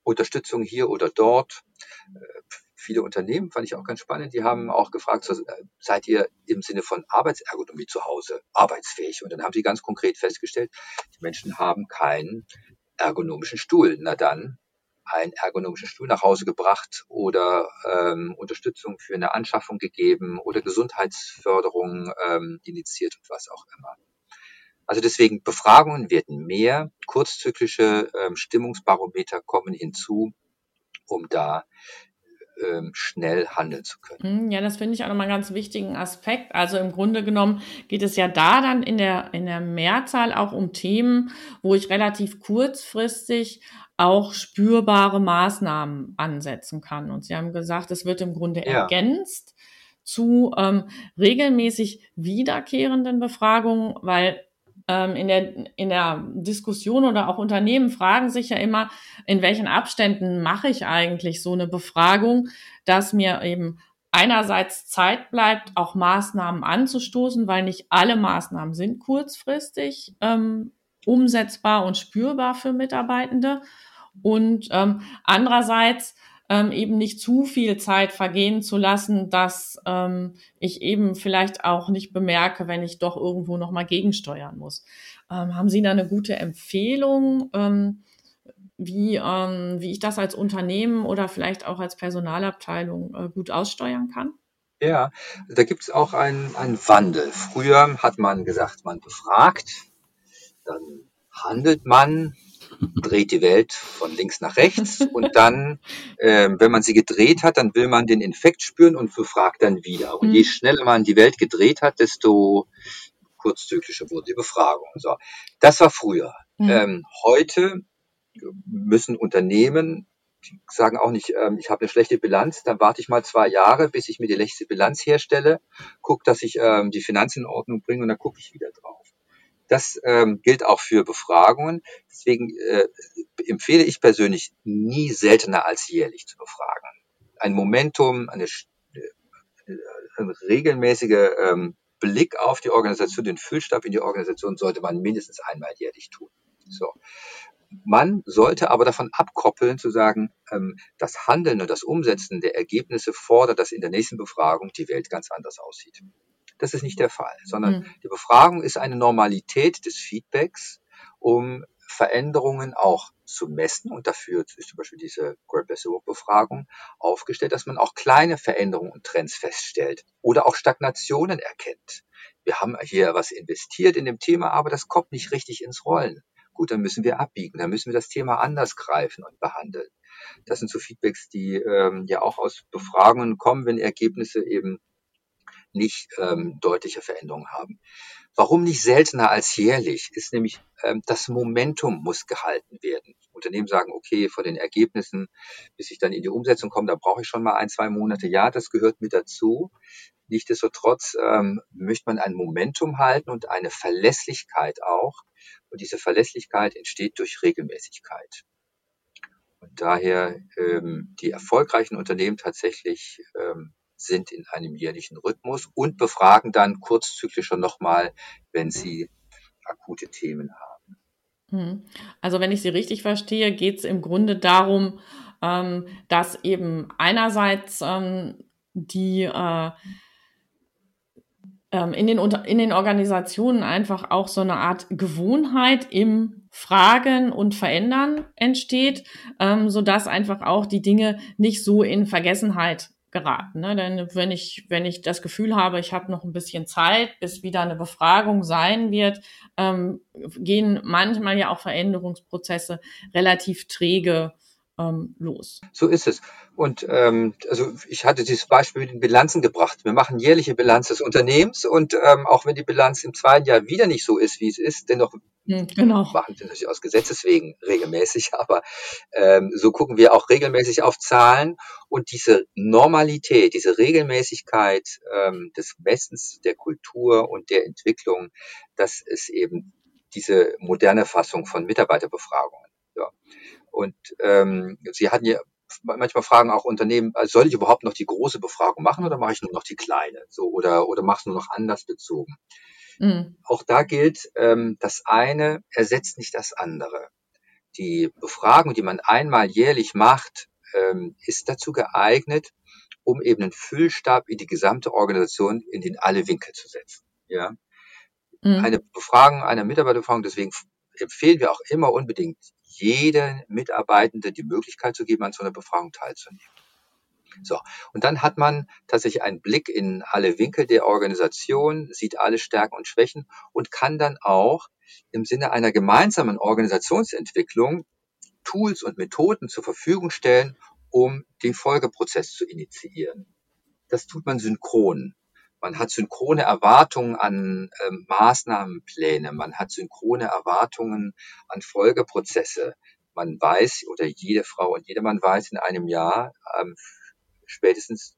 Unterstützung hier oder dort. Äh, viele Unternehmen fand ich auch ganz spannend. Die haben auch gefragt, äh, seid ihr im Sinne von Arbeitsergonomie zu Hause arbeitsfähig? Und dann haben sie ganz konkret festgestellt, die Menschen haben keinen ergonomischen Stuhl. Na dann einen ergonomischen Stuhl nach Hause gebracht oder ähm, Unterstützung für eine Anschaffung gegeben oder Gesundheitsförderung ähm, initiiert und was auch immer. Also deswegen Befragungen werden mehr, kurzzyklische ähm, Stimmungsbarometer kommen hinzu, um da ähm, schnell handeln zu können. Hm, ja, das finde ich auch nochmal einen ganz wichtigen Aspekt. Also im Grunde genommen geht es ja da dann in der, in der Mehrzahl auch um Themen, wo ich relativ kurzfristig auch spürbare Maßnahmen ansetzen kann. Und Sie haben gesagt, es wird im Grunde ja. ergänzt zu ähm, regelmäßig wiederkehrenden Befragungen, weil ähm, in, der, in der Diskussion oder auch Unternehmen fragen sich ja immer, in welchen Abständen mache ich eigentlich so eine Befragung, dass mir eben einerseits Zeit bleibt, auch Maßnahmen anzustoßen, weil nicht alle Maßnahmen sind kurzfristig ähm, umsetzbar und spürbar für Mitarbeitende. Und ähm, andererseits ähm, eben nicht zu viel Zeit vergehen zu lassen, dass ähm, ich eben vielleicht auch nicht bemerke, wenn ich doch irgendwo nochmal gegensteuern muss. Ähm, haben Sie da eine gute Empfehlung, ähm, wie, ähm, wie ich das als Unternehmen oder vielleicht auch als Personalabteilung äh, gut aussteuern kann? Ja, da gibt es auch einen, einen Wandel. Früher hat man gesagt, man befragt, dann handelt man, dreht die Welt von links nach rechts und dann, äh, wenn man sie gedreht hat, dann will man den Infekt spüren und befragt dann wieder. Und je mhm. schneller man die Welt gedreht hat, desto kurzzyklischer wurde die Befragung. So, das war früher. Mhm. Ähm, heute müssen Unternehmen sagen auch nicht, ähm, ich habe eine schlechte Bilanz, dann warte ich mal zwei Jahre, bis ich mir die schlechte Bilanz herstelle, gucke, dass ich ähm, die Finanzen in Ordnung bringe und dann gucke ich wieder. Das ähm, gilt auch für Befragungen. Deswegen äh, empfehle ich persönlich nie seltener als jährlich zu befragen. Ein Momentum, eine, äh, eine regelmäßige ähm, Blick auf die Organisation, den Füllstab in die Organisation sollte man mindestens einmal jährlich tun. So. Man sollte aber davon abkoppeln, zu sagen, ähm, das Handeln und das Umsetzen der Ergebnisse fordert, dass in der nächsten Befragung die Welt ganz anders aussieht. Das ist nicht der Fall, sondern mhm. die Befragung ist eine Normalität des Feedbacks, um Veränderungen auch zu messen. Und dafür ist zum Beispiel diese Great Place Work Befragung aufgestellt, dass man auch kleine Veränderungen und Trends feststellt oder auch Stagnationen erkennt. Wir haben hier was investiert in dem Thema, aber das kommt nicht richtig ins Rollen. Gut, dann müssen wir abbiegen, dann müssen wir das Thema anders greifen und behandeln. Das sind so Feedbacks, die ähm, ja auch aus Befragungen kommen, wenn Ergebnisse eben nicht ähm, deutliche Veränderungen haben. Warum nicht seltener als jährlich? Ist nämlich, ähm, das Momentum muss gehalten werden. Unternehmen sagen, okay, vor den Ergebnissen, bis ich dann in die Umsetzung komme, da brauche ich schon mal ein, zwei Monate. Ja, das gehört mit dazu. Nichtsdestotrotz ähm, möchte man ein Momentum halten und eine Verlässlichkeit auch. Und diese Verlässlichkeit entsteht durch Regelmäßigkeit. Und daher ähm, die erfolgreichen Unternehmen tatsächlich ähm, sind in einem jährlichen Rhythmus und befragen dann kurzzyklischer nochmal, wenn sie akute Themen haben. Hm. Also wenn ich Sie richtig verstehe, geht es im Grunde darum, ähm, dass eben einerseits ähm, die äh, ähm, in, den, in den Organisationen einfach auch so eine Art Gewohnheit im Fragen und Verändern entsteht, ähm, sodass einfach auch die Dinge nicht so in Vergessenheit geraten. Ne? Denn wenn ich, wenn ich das Gefühl habe, ich habe noch ein bisschen Zeit, bis wieder eine Befragung sein wird, ähm, gehen manchmal ja auch Veränderungsprozesse relativ träge ähm, los. So ist es. Und ähm, also ich hatte dieses Beispiel mit den Bilanzen gebracht. Wir machen jährliche Bilanz des Unternehmens und ähm, auch wenn die Bilanz im zweiten Jahr wieder nicht so ist, wie es ist, dennoch hm, genau. machen wir natürlich aus Gesetzes wegen regelmäßig, aber ähm, so gucken wir auch regelmäßig auf Zahlen und diese Normalität, diese Regelmäßigkeit ähm, des Messens der Kultur und der Entwicklung, das ist eben diese moderne Fassung von Mitarbeiterbefragungen. Ja. Und ähm, Sie hatten ja manchmal fragen auch Unternehmen, also soll ich überhaupt noch die große Befragung machen oder mache ich nur noch die kleine? So oder oder mach's nur noch anders bezogen? Mhm. Auch da gilt, ähm, das eine ersetzt nicht das andere. Die Befragung, die man einmal jährlich macht, ähm, ist dazu geeignet, um eben einen Füllstab in die gesamte Organisation in den alle Winkel zu setzen. Ja. Mhm. Eine Befragung, eine Mitarbeiterbefragung, deswegen empfehlen wir auch immer unbedingt, jedem Mitarbeitende die Möglichkeit zu geben, an so einer Befragung teilzunehmen. So, und dann hat man tatsächlich einen Blick in alle Winkel der Organisation, sieht alle Stärken und Schwächen und kann dann auch im Sinne einer gemeinsamen Organisationsentwicklung Tools und Methoden zur Verfügung stellen, um den Folgeprozess zu initiieren. Das tut man synchron. Man hat synchrone Erwartungen an ähm, Maßnahmenpläne, man hat synchrone Erwartungen an Folgeprozesse. Man weiß oder jede Frau und jedermann weiß in einem Jahr, ähm, spätestens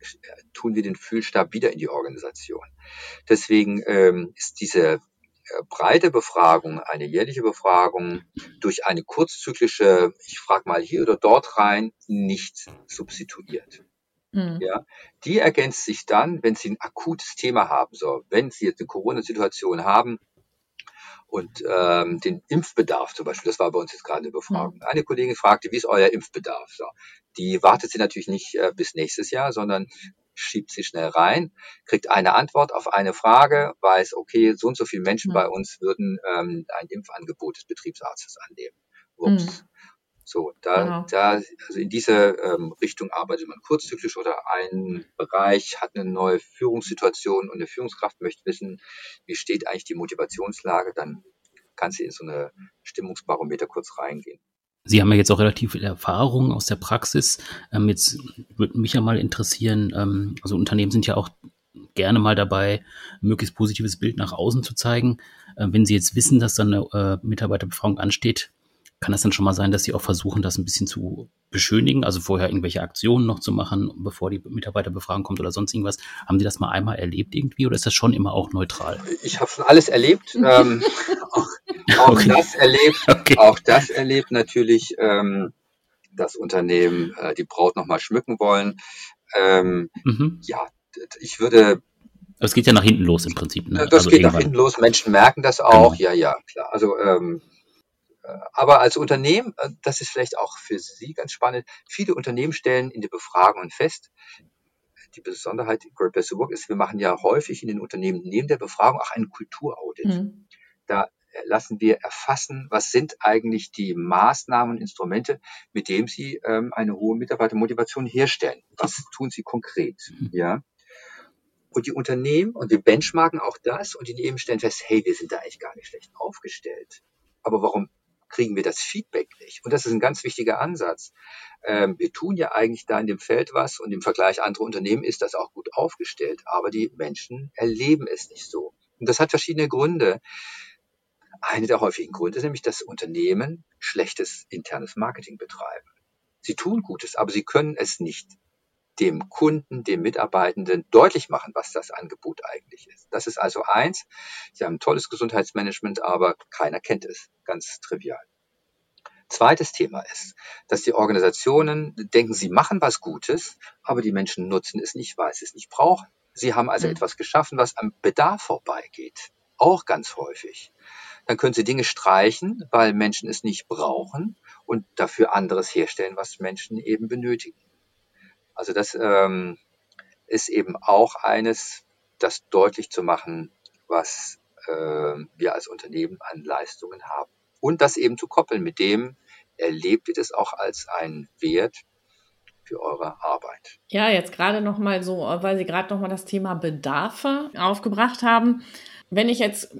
äh, tun wir den Fühlstab wieder in die Organisation. Deswegen ähm, ist diese äh, breite Befragung, eine jährliche Befragung durch eine kurzzyklische, ich frage mal hier oder dort rein, nicht substituiert. Mhm. Ja, die ergänzt sich dann, wenn Sie ein akutes Thema haben. So, wenn Sie jetzt eine Corona-Situation haben, und ähm, den Impfbedarf zum Beispiel, das war bei uns jetzt gerade eine Befragung. Mhm. Eine Kollegin fragte, wie ist euer Impfbedarf? So, die wartet sie natürlich nicht äh, bis nächstes Jahr, sondern schiebt sie schnell rein, kriegt eine Antwort auf eine Frage, weiß, okay, so und so viele Menschen mhm. bei uns würden ähm, ein Impfangebot des Betriebsarztes annehmen. Ups. So, da, genau. da, also in diese ähm, Richtung arbeitet man kurzzyklisch oder ein Bereich hat eine neue Führungssituation und eine Führungskraft möchte wissen, wie steht eigentlich die Motivationslage, dann kann sie in so eine Stimmungsbarometer kurz reingehen. Sie haben ja jetzt auch relativ viel Erfahrung aus der Praxis. Ähm, jetzt würde mich ja mal interessieren, ähm, also Unternehmen sind ja auch gerne mal dabei, ein möglichst positives Bild nach außen zu zeigen. Äh, wenn Sie jetzt wissen, dass dann eine äh, Mitarbeiterbefragung ansteht, kann es dann schon mal sein, dass Sie auch versuchen, das ein bisschen zu beschönigen, also vorher irgendwelche Aktionen noch zu machen, bevor die Mitarbeiterbefragung kommt oder sonst irgendwas? Haben Sie das mal einmal erlebt irgendwie oder ist das schon immer auch neutral? Ich habe schon alles erlebt. ähm, auch, auch okay. das erlebt. Okay. Auch das erlebt natürlich ähm, das Unternehmen, äh, die Braut nochmal schmücken wollen. Ähm, mhm. Ja, ich würde es geht ja nach hinten los im Prinzip. Ne? Das also geht irgendwann. nach hinten los. Menschen merken das auch. Genau. Ja, ja, klar. Also ähm, aber als Unternehmen, äh, das ist vielleicht auch für Sie ganz spannend, viele Unternehmen stellen in den Befragungen fest, die Besonderheit Great Place to Work ist, wir machen ja häufig in den Unternehmen neben der Befragung auch einen Kulturaudit. Mhm. Da lassen wir erfassen, was sind eigentlich die Maßnahmen und Instrumente, mit denen Sie ähm, eine hohe Mitarbeitermotivation herstellen. Was tun Sie konkret? Mhm. Ja. Und die Unternehmen, und wir benchmarken auch das, und die Unternehmen stellen fest, hey, wir sind da eigentlich gar nicht schlecht aufgestellt. Aber warum kriegen wir das Feedback nicht. Und das ist ein ganz wichtiger Ansatz. Ähm, wir tun ja eigentlich da in dem Feld was und im Vergleich andere Unternehmen ist das auch gut aufgestellt, aber die Menschen erleben es nicht so. Und das hat verschiedene Gründe. Eine der häufigen Gründe ist nämlich, dass Unternehmen schlechtes internes Marketing betreiben. Sie tun Gutes, aber sie können es nicht dem Kunden, dem Mitarbeitenden deutlich machen, was das Angebot eigentlich ist. Das ist also eins. Sie haben ein tolles Gesundheitsmanagement, aber keiner kennt es. Ganz trivial. Zweites Thema ist, dass die Organisationen denken, sie machen was Gutes, aber die Menschen nutzen es nicht, weil sie es nicht brauchen. Sie haben also mhm. etwas geschaffen, was am Bedarf vorbeigeht. Auch ganz häufig. Dann können sie Dinge streichen, weil Menschen es nicht brauchen und dafür anderes herstellen, was Menschen eben benötigen. Also das ähm, ist eben auch eines, das deutlich zu machen, was äh, wir als Unternehmen an Leistungen haben. Und das eben zu koppeln mit dem, erlebt ihr das auch als einen Wert für eure Arbeit. Ja, jetzt gerade noch mal so, weil Sie gerade noch mal das Thema Bedarfe aufgebracht haben. Wenn ich jetzt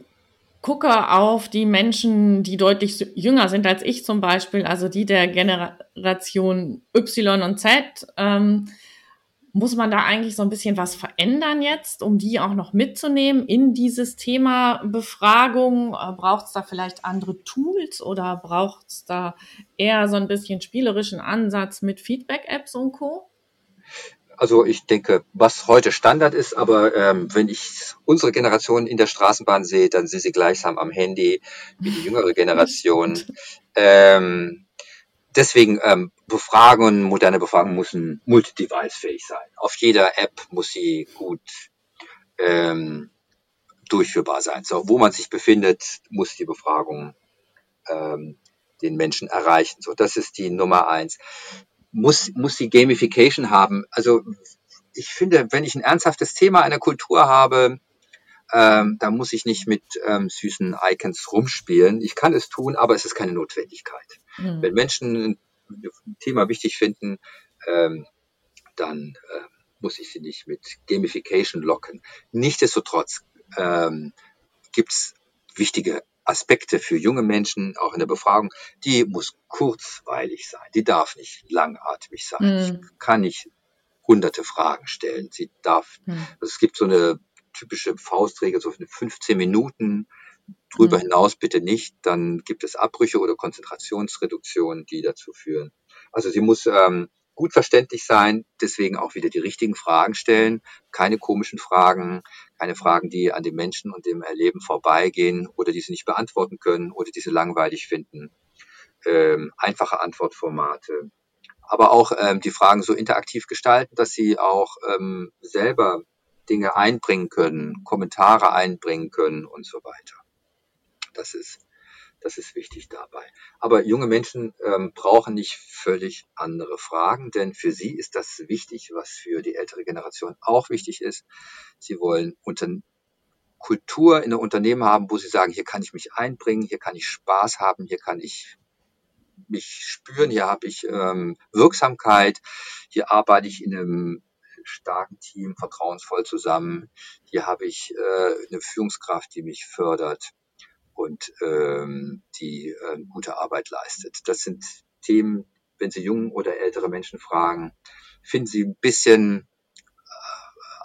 gucke auf die Menschen, die deutlich jünger sind als ich zum Beispiel, also die der Generation Y und Z, ähm, muss man da eigentlich so ein bisschen was verändern jetzt, um die auch noch mitzunehmen in dieses Thema Befragung? Äh, braucht es da vielleicht andere Tools oder braucht es da eher so ein bisschen spielerischen Ansatz mit Feedback-Apps und Co.? Also ich denke, was heute Standard ist, aber ähm, wenn ich unsere Generation in der Straßenbahn sehe, dann sind sie gleichsam am Handy wie die jüngere Generation. ähm, deswegen ähm, Befragungen, moderne Befragungen müssen multi-device-fähig sein. Auf jeder App muss sie gut ähm, durchführbar sein. So, wo man sich befindet, muss die Befragung ähm, den Menschen erreichen. So, das ist die Nummer eins. Muss, muss die Gamification haben. Also ich finde, wenn ich ein ernsthaftes Thema einer Kultur habe, Ähm, da muss ich nicht mit ähm, süßen Icons rumspielen. Ich kann es tun, aber es ist keine Notwendigkeit. Mhm. Wenn Menschen ein Thema wichtig finden, ähm, dann äh, muss ich sie nicht mit Gamification locken. Nichtsdestotrotz ähm, gibt es wichtige Aspekte für junge Menschen, auch in der Befragung, die muss kurzweilig sein. Die darf nicht langatmig sein. Mhm. Ich kann nicht hunderte Fragen stellen. Sie darf, mhm. also es gibt so eine typische Faustregel, so 15 Minuten, drüber mhm. hinaus bitte nicht, dann gibt es Abbrüche oder Konzentrationsreduktionen, die dazu führen. Also sie muss ähm, gut verständlich sein, deswegen auch wieder die richtigen Fragen stellen, keine komischen Fragen, keine Fragen, die an dem Menschen und dem Erleben vorbeigehen oder die sie nicht beantworten können oder die sie langweilig finden. Ähm, einfache Antwortformate. Aber auch ähm, die Fragen so interaktiv gestalten, dass sie auch ähm, selber Dinge einbringen können, Kommentare einbringen können und so weiter. Das ist das ist wichtig dabei. Aber junge Menschen ähm, brauchen nicht völlig andere Fragen, denn für sie ist das wichtig, was für die ältere Generation auch wichtig ist. Sie wollen unter Kultur in der Unternehmen haben, wo sie sagen, hier kann ich mich einbringen, hier kann ich Spaß haben, hier kann ich mich spüren, hier habe ich ähm, Wirksamkeit, hier arbeite ich in einem starken Team vertrauensvoll zusammen, hier habe ich äh, eine Führungskraft, die mich fördert und ähm, die äh, gute Arbeit leistet. Das sind Themen, wenn Sie jungen oder ältere Menschen fragen, finden Sie ein bisschen äh,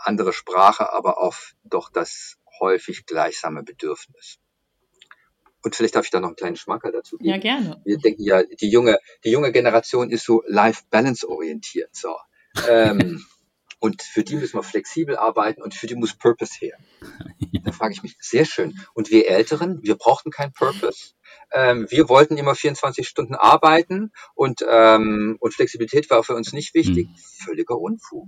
andere Sprache, aber auch doch das häufig gleichsame Bedürfnis. Und vielleicht darf ich da noch einen kleinen Schmankerl dazu geben. Ja, gerne. Wir denken ja, die junge, die junge Generation ist so Life-Balance orientiert. So. Ähm, Und für die müssen wir flexibel arbeiten und für die muss Purpose her. Da frage ich mich, sehr schön. Und wir Älteren, wir brauchten keinen Purpose. Ähm, wir wollten immer 24 Stunden arbeiten und, ähm, und Flexibilität war für uns nicht wichtig. Hm. Völliger Unfug.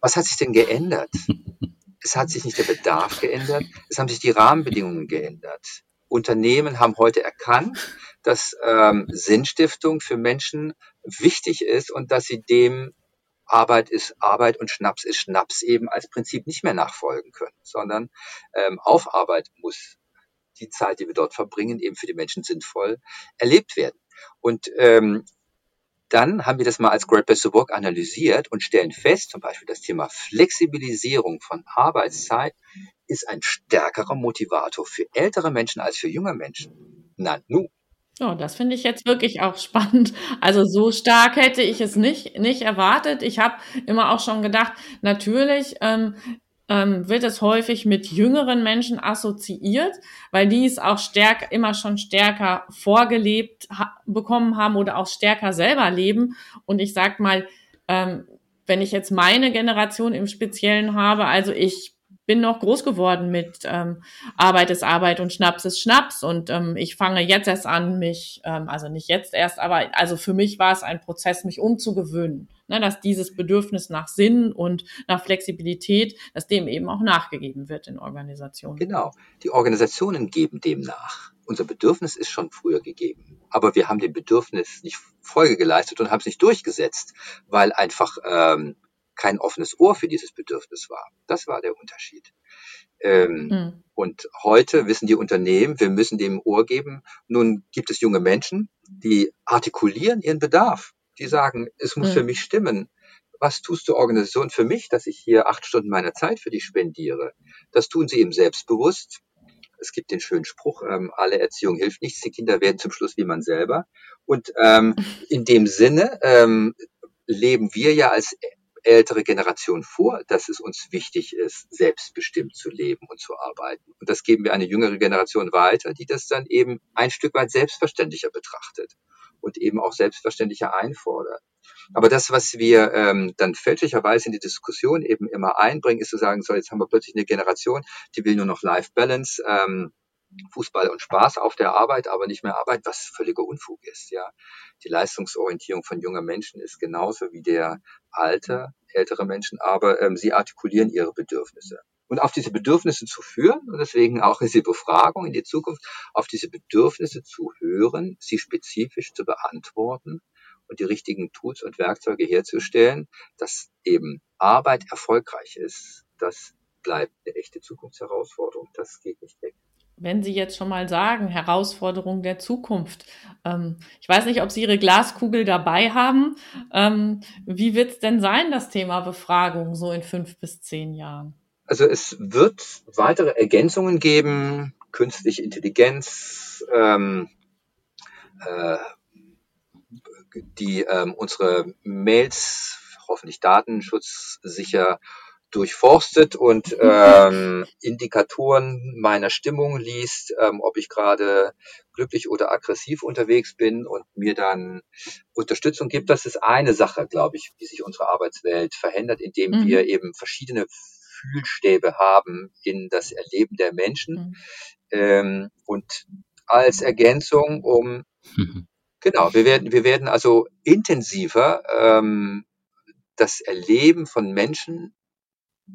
Was hat sich denn geändert? Es hat sich nicht der Bedarf geändert, es haben sich die Rahmenbedingungen geändert. Unternehmen haben heute erkannt, dass ähm, Sinnstiftung für Menschen wichtig ist und dass sie dem Arbeit ist Arbeit und Schnaps ist Schnaps eben als Prinzip nicht mehr nachfolgen können, sondern ähm, auf Arbeit muss die Zeit, die wir dort verbringen, eben für die Menschen sinnvoll erlebt werden. Und ähm, dann haben wir das mal als Great Place to Work analysiert und stellen fest, zum Beispiel das Thema Flexibilisierung von Arbeitszeit ist ein stärkerer Motivator für ältere Menschen als für junge Menschen. Na nu, Oh, das finde ich jetzt wirklich auch spannend. Also so stark hätte ich es nicht, nicht erwartet. Ich habe immer auch schon gedacht, natürlich ähm, ähm, wird es häufig mit jüngeren Menschen assoziiert, weil die es auch stärker, immer schon stärker vorgelebt ha bekommen haben oder auch stärker selber leben. Und ich sag mal, ähm, wenn ich jetzt meine Generation im Speziellen habe, also ich bin noch groß geworden mit ähm, Arbeit ist Arbeit und Schnaps ist Schnaps und ähm, ich fange jetzt erst an, mich, ähm, also nicht jetzt erst, aber also für mich war es ein Prozess, mich umzugewöhnen, ne, dass dieses Bedürfnis nach Sinn und nach Flexibilität, dass dem eben auch nachgegeben wird in Organisationen. Genau, die Organisationen geben dem nach. Unser Bedürfnis ist schon früher gegeben, aber wir haben dem Bedürfnis nicht Folge geleistet und haben es nicht durchgesetzt, weil einfach ähm, kein offenes Ohr für dieses Bedürfnis war. Das war der Unterschied. Ähm, mhm. Und heute wissen die Unternehmen, wir müssen dem Ohr geben. Nun gibt es junge Menschen, die artikulieren ihren Bedarf. Die sagen, es muss mhm. für mich stimmen. Was tust du Organisation für mich, dass ich hier acht Stunden meiner Zeit für dich spendiere? Das tun sie eben selbstbewusst. Es gibt den schönen Spruch, ähm, alle Erziehung hilft nichts, die Kinder werden zum Schluss wie man selber. Und ähm, in dem Sinne ähm, leben wir ja als ältere Generation vor, dass es uns wichtig ist, selbstbestimmt zu leben und zu arbeiten. Und das geben wir eine jüngere Generation weiter, die das dann eben ein Stück weit selbstverständlicher betrachtet und eben auch selbstverständlicher einfordert. Aber das, was wir ähm, dann fälschlicherweise in die Diskussion eben immer einbringen, ist zu sagen, so jetzt haben wir plötzlich eine Generation, die will nur noch Life Balance. Ähm, Fußball und Spaß auf der Arbeit, aber nicht mehr Arbeit, was völliger Unfug ist. Ja, die Leistungsorientierung von jungen Menschen ist genauso wie der alte, ältere Menschen, aber ähm, sie artikulieren ihre Bedürfnisse. Und auf diese Bedürfnisse zu führen, und deswegen auch diese Befragung in die Zukunft, auf diese Bedürfnisse zu hören, sie spezifisch zu beantworten und die richtigen Tools und Werkzeuge herzustellen, dass eben Arbeit erfolgreich ist, dass bleibt eine echte Zukunftsherausforderung. Das geht nicht weg. Wenn Sie jetzt schon mal sagen, Herausforderung der Zukunft. Ähm, ich weiß nicht, ob Sie Ihre Glaskugel dabei haben. Ähm, wie wird es denn sein, das Thema Befragung, so in fünf bis zehn Jahren? Also es wird weitere Ergänzungen geben, künstliche Intelligenz, ähm, äh, die ähm, unsere Mails hoffentlich datenschutzsicher durchforstet und ähm, Indikatoren meiner Stimmung liest, ähm, ob ich gerade glücklich oder aggressiv unterwegs bin und mir dann Unterstützung gibt. Das ist eine Sache, glaube ich, wie sich unsere Arbeitswelt verändert, indem mhm. wir eben verschiedene Fühlstäbe haben in das Erleben der Menschen. Mhm. Ähm, und als Ergänzung, um mhm. genau, wir werden, wir werden also intensiver ähm, das Erleben von Menschen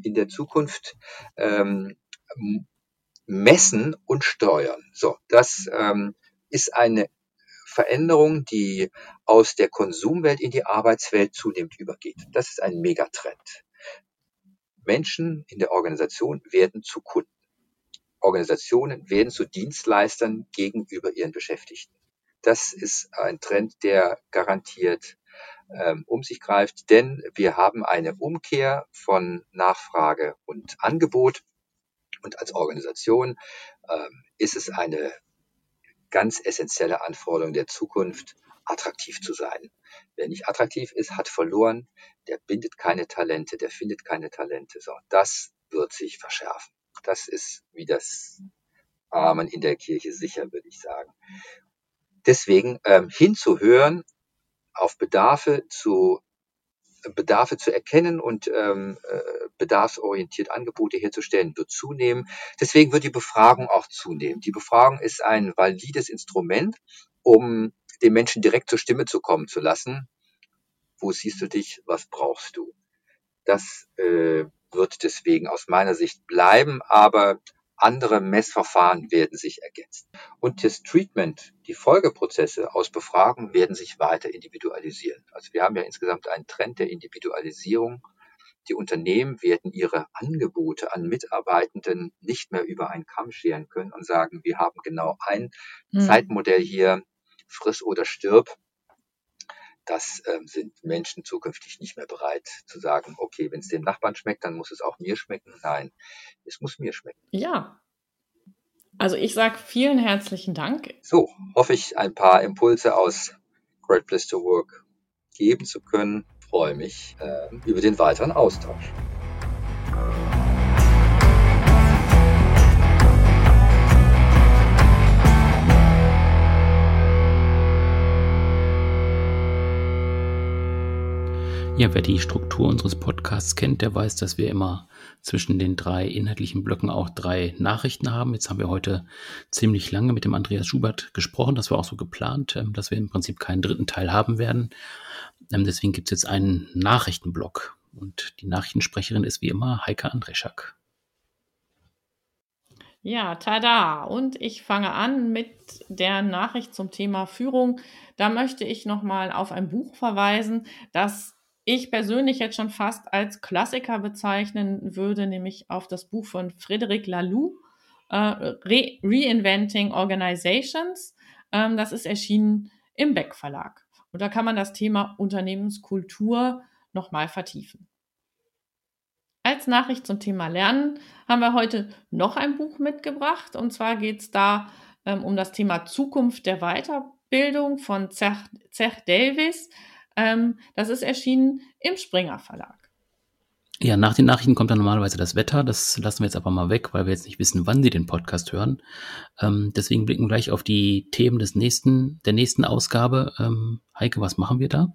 in der Zukunft ähm, messen und steuern. So, das ähm, ist eine Veränderung, die aus der Konsumwelt in die Arbeitswelt zunehmend übergeht. Das ist ein Megatrend. Menschen in der Organisation werden zu Kunden. Organisationen werden zu Dienstleistern gegenüber ihren Beschäftigten. Das ist ein Trend, der garantiert ähm, um sich greift, denn wir haben eine Umkehr von Nachfrage und Angebot. Und als Organisation ähm, ist es eine ganz essentielle Anforderung der Zukunft, attraktiv zu sein. Wer nicht attraktiv ist, hat verloren, der bindet keine Talente, der findet keine Talente. So, das wird sich verschärfen. Das ist wie das Amen in der Kirche sicher, würde ich sagen. Deswegen ähm, hinzuhören auf Bedarfe zu Bedarfe zu erkennen und ähm, äh, bedarfsorientiert Angebote herzustellen, wird zunehmen. Deswegen wird die Befragung auch zunehmen. Die Befragung ist ein valides Instrument, um den Menschen direkt zur Stimme zu kommen zu lassen. Wo siehst du dich? Was brauchst du? Das äh, wird deswegen aus meiner Sicht bleiben, aber andere Messverfahren werden sich ergänzen. Und das Treatment, die Folgeprozesse aus Befragung werden sich weiter individualisieren. Also wir haben ja insgesamt einen Trend der Individualisierung. Die Unternehmen werden ihre Angebote an Mitarbeitenden nicht mehr über einen Kamm scheren können und sagen, wir haben genau ein hm. Zeitmodell hier, friss oder stirb das ähm, sind Menschen zukünftig nicht mehr bereit zu sagen, okay, wenn es dem Nachbarn schmeckt, dann muss es auch mir schmecken. Nein, es muss mir schmecken. Ja. Also ich sage vielen herzlichen Dank. So, hoffe ich, ein paar Impulse aus Great Place to Work geben zu können. Freue mich äh, über den weiteren Austausch. Ja, wer die Struktur unseres Podcasts kennt, der weiß, dass wir immer zwischen den drei inhaltlichen Blöcken auch drei Nachrichten haben. Jetzt haben wir heute ziemlich lange mit dem Andreas Schubert gesprochen. Das war auch so geplant, ähm, dass wir im Prinzip keinen dritten Teil haben werden. Ähm, deswegen gibt es jetzt einen Nachrichtenblock. Und die Nachrichtensprecherin ist wie immer Heike Andreschak. Ja, tada! Und ich fange an mit der Nachricht zum Thema Führung. Da möchte ich nochmal auf ein Buch verweisen, das ich persönlich jetzt schon fast als Klassiker bezeichnen würde, nämlich auf das Buch von Frederic Laloux, äh, Re Reinventing Organizations. Ähm, das ist erschienen im Beck Verlag. Und da kann man das Thema Unternehmenskultur nochmal vertiefen. Als Nachricht zum Thema Lernen haben wir heute noch ein Buch mitgebracht. Und zwar geht es da ähm, um das Thema Zukunft der Weiterbildung von Zech, Zech Davis. Ähm, das ist erschienen im Springer Verlag. Ja, nach den Nachrichten kommt dann normalerweise das Wetter. Das lassen wir jetzt aber mal weg, weil wir jetzt nicht wissen, wann Sie den Podcast hören. Ähm, deswegen blicken wir gleich auf die Themen des nächsten, der nächsten Ausgabe. Ähm, Heike, was machen wir da?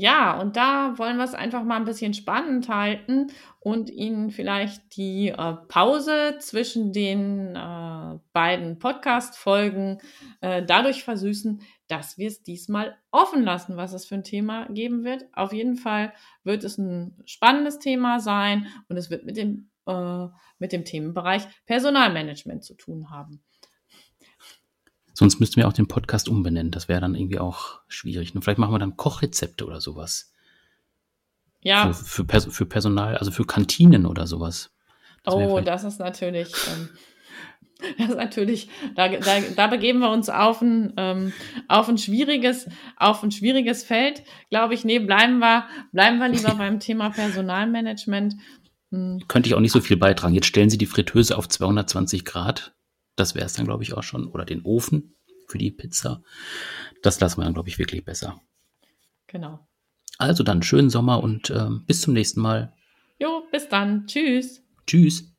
Ja, und da wollen wir es einfach mal ein bisschen spannend halten und Ihnen vielleicht die äh, Pause zwischen den äh, beiden Podcast-Folgen äh, dadurch versüßen, dass wir es diesmal offen lassen, was es für ein Thema geben wird. Auf jeden Fall wird es ein spannendes Thema sein und es wird mit dem, äh, mit dem Themenbereich Personalmanagement zu tun haben. Sonst müssten wir auch den Podcast umbenennen. Das wäre dann irgendwie auch schwierig. Und vielleicht machen wir dann Kochrezepte oder sowas. Ja. Für, für, Pers für Personal, also für Kantinen oder sowas. Das oh, das ist natürlich. Ähm, das ist natürlich, da, da, da begeben wir uns auf ein, ähm, auf ein schwieriges, auf ein schwieriges Feld, glaube ich. Nee, bleiben wir, bleiben wir lieber beim Thema Personalmanagement. Hm. Könnte ich auch nicht so viel beitragen. Jetzt stellen Sie die Fritteuse auf 220 Grad. Das wäre es dann, glaube ich, auch schon. Oder den Ofen für die Pizza. Das lassen wir dann, glaube ich, wirklich besser. Genau. Also dann schönen Sommer und ähm, bis zum nächsten Mal. Jo, bis dann. Tschüss. Tschüss.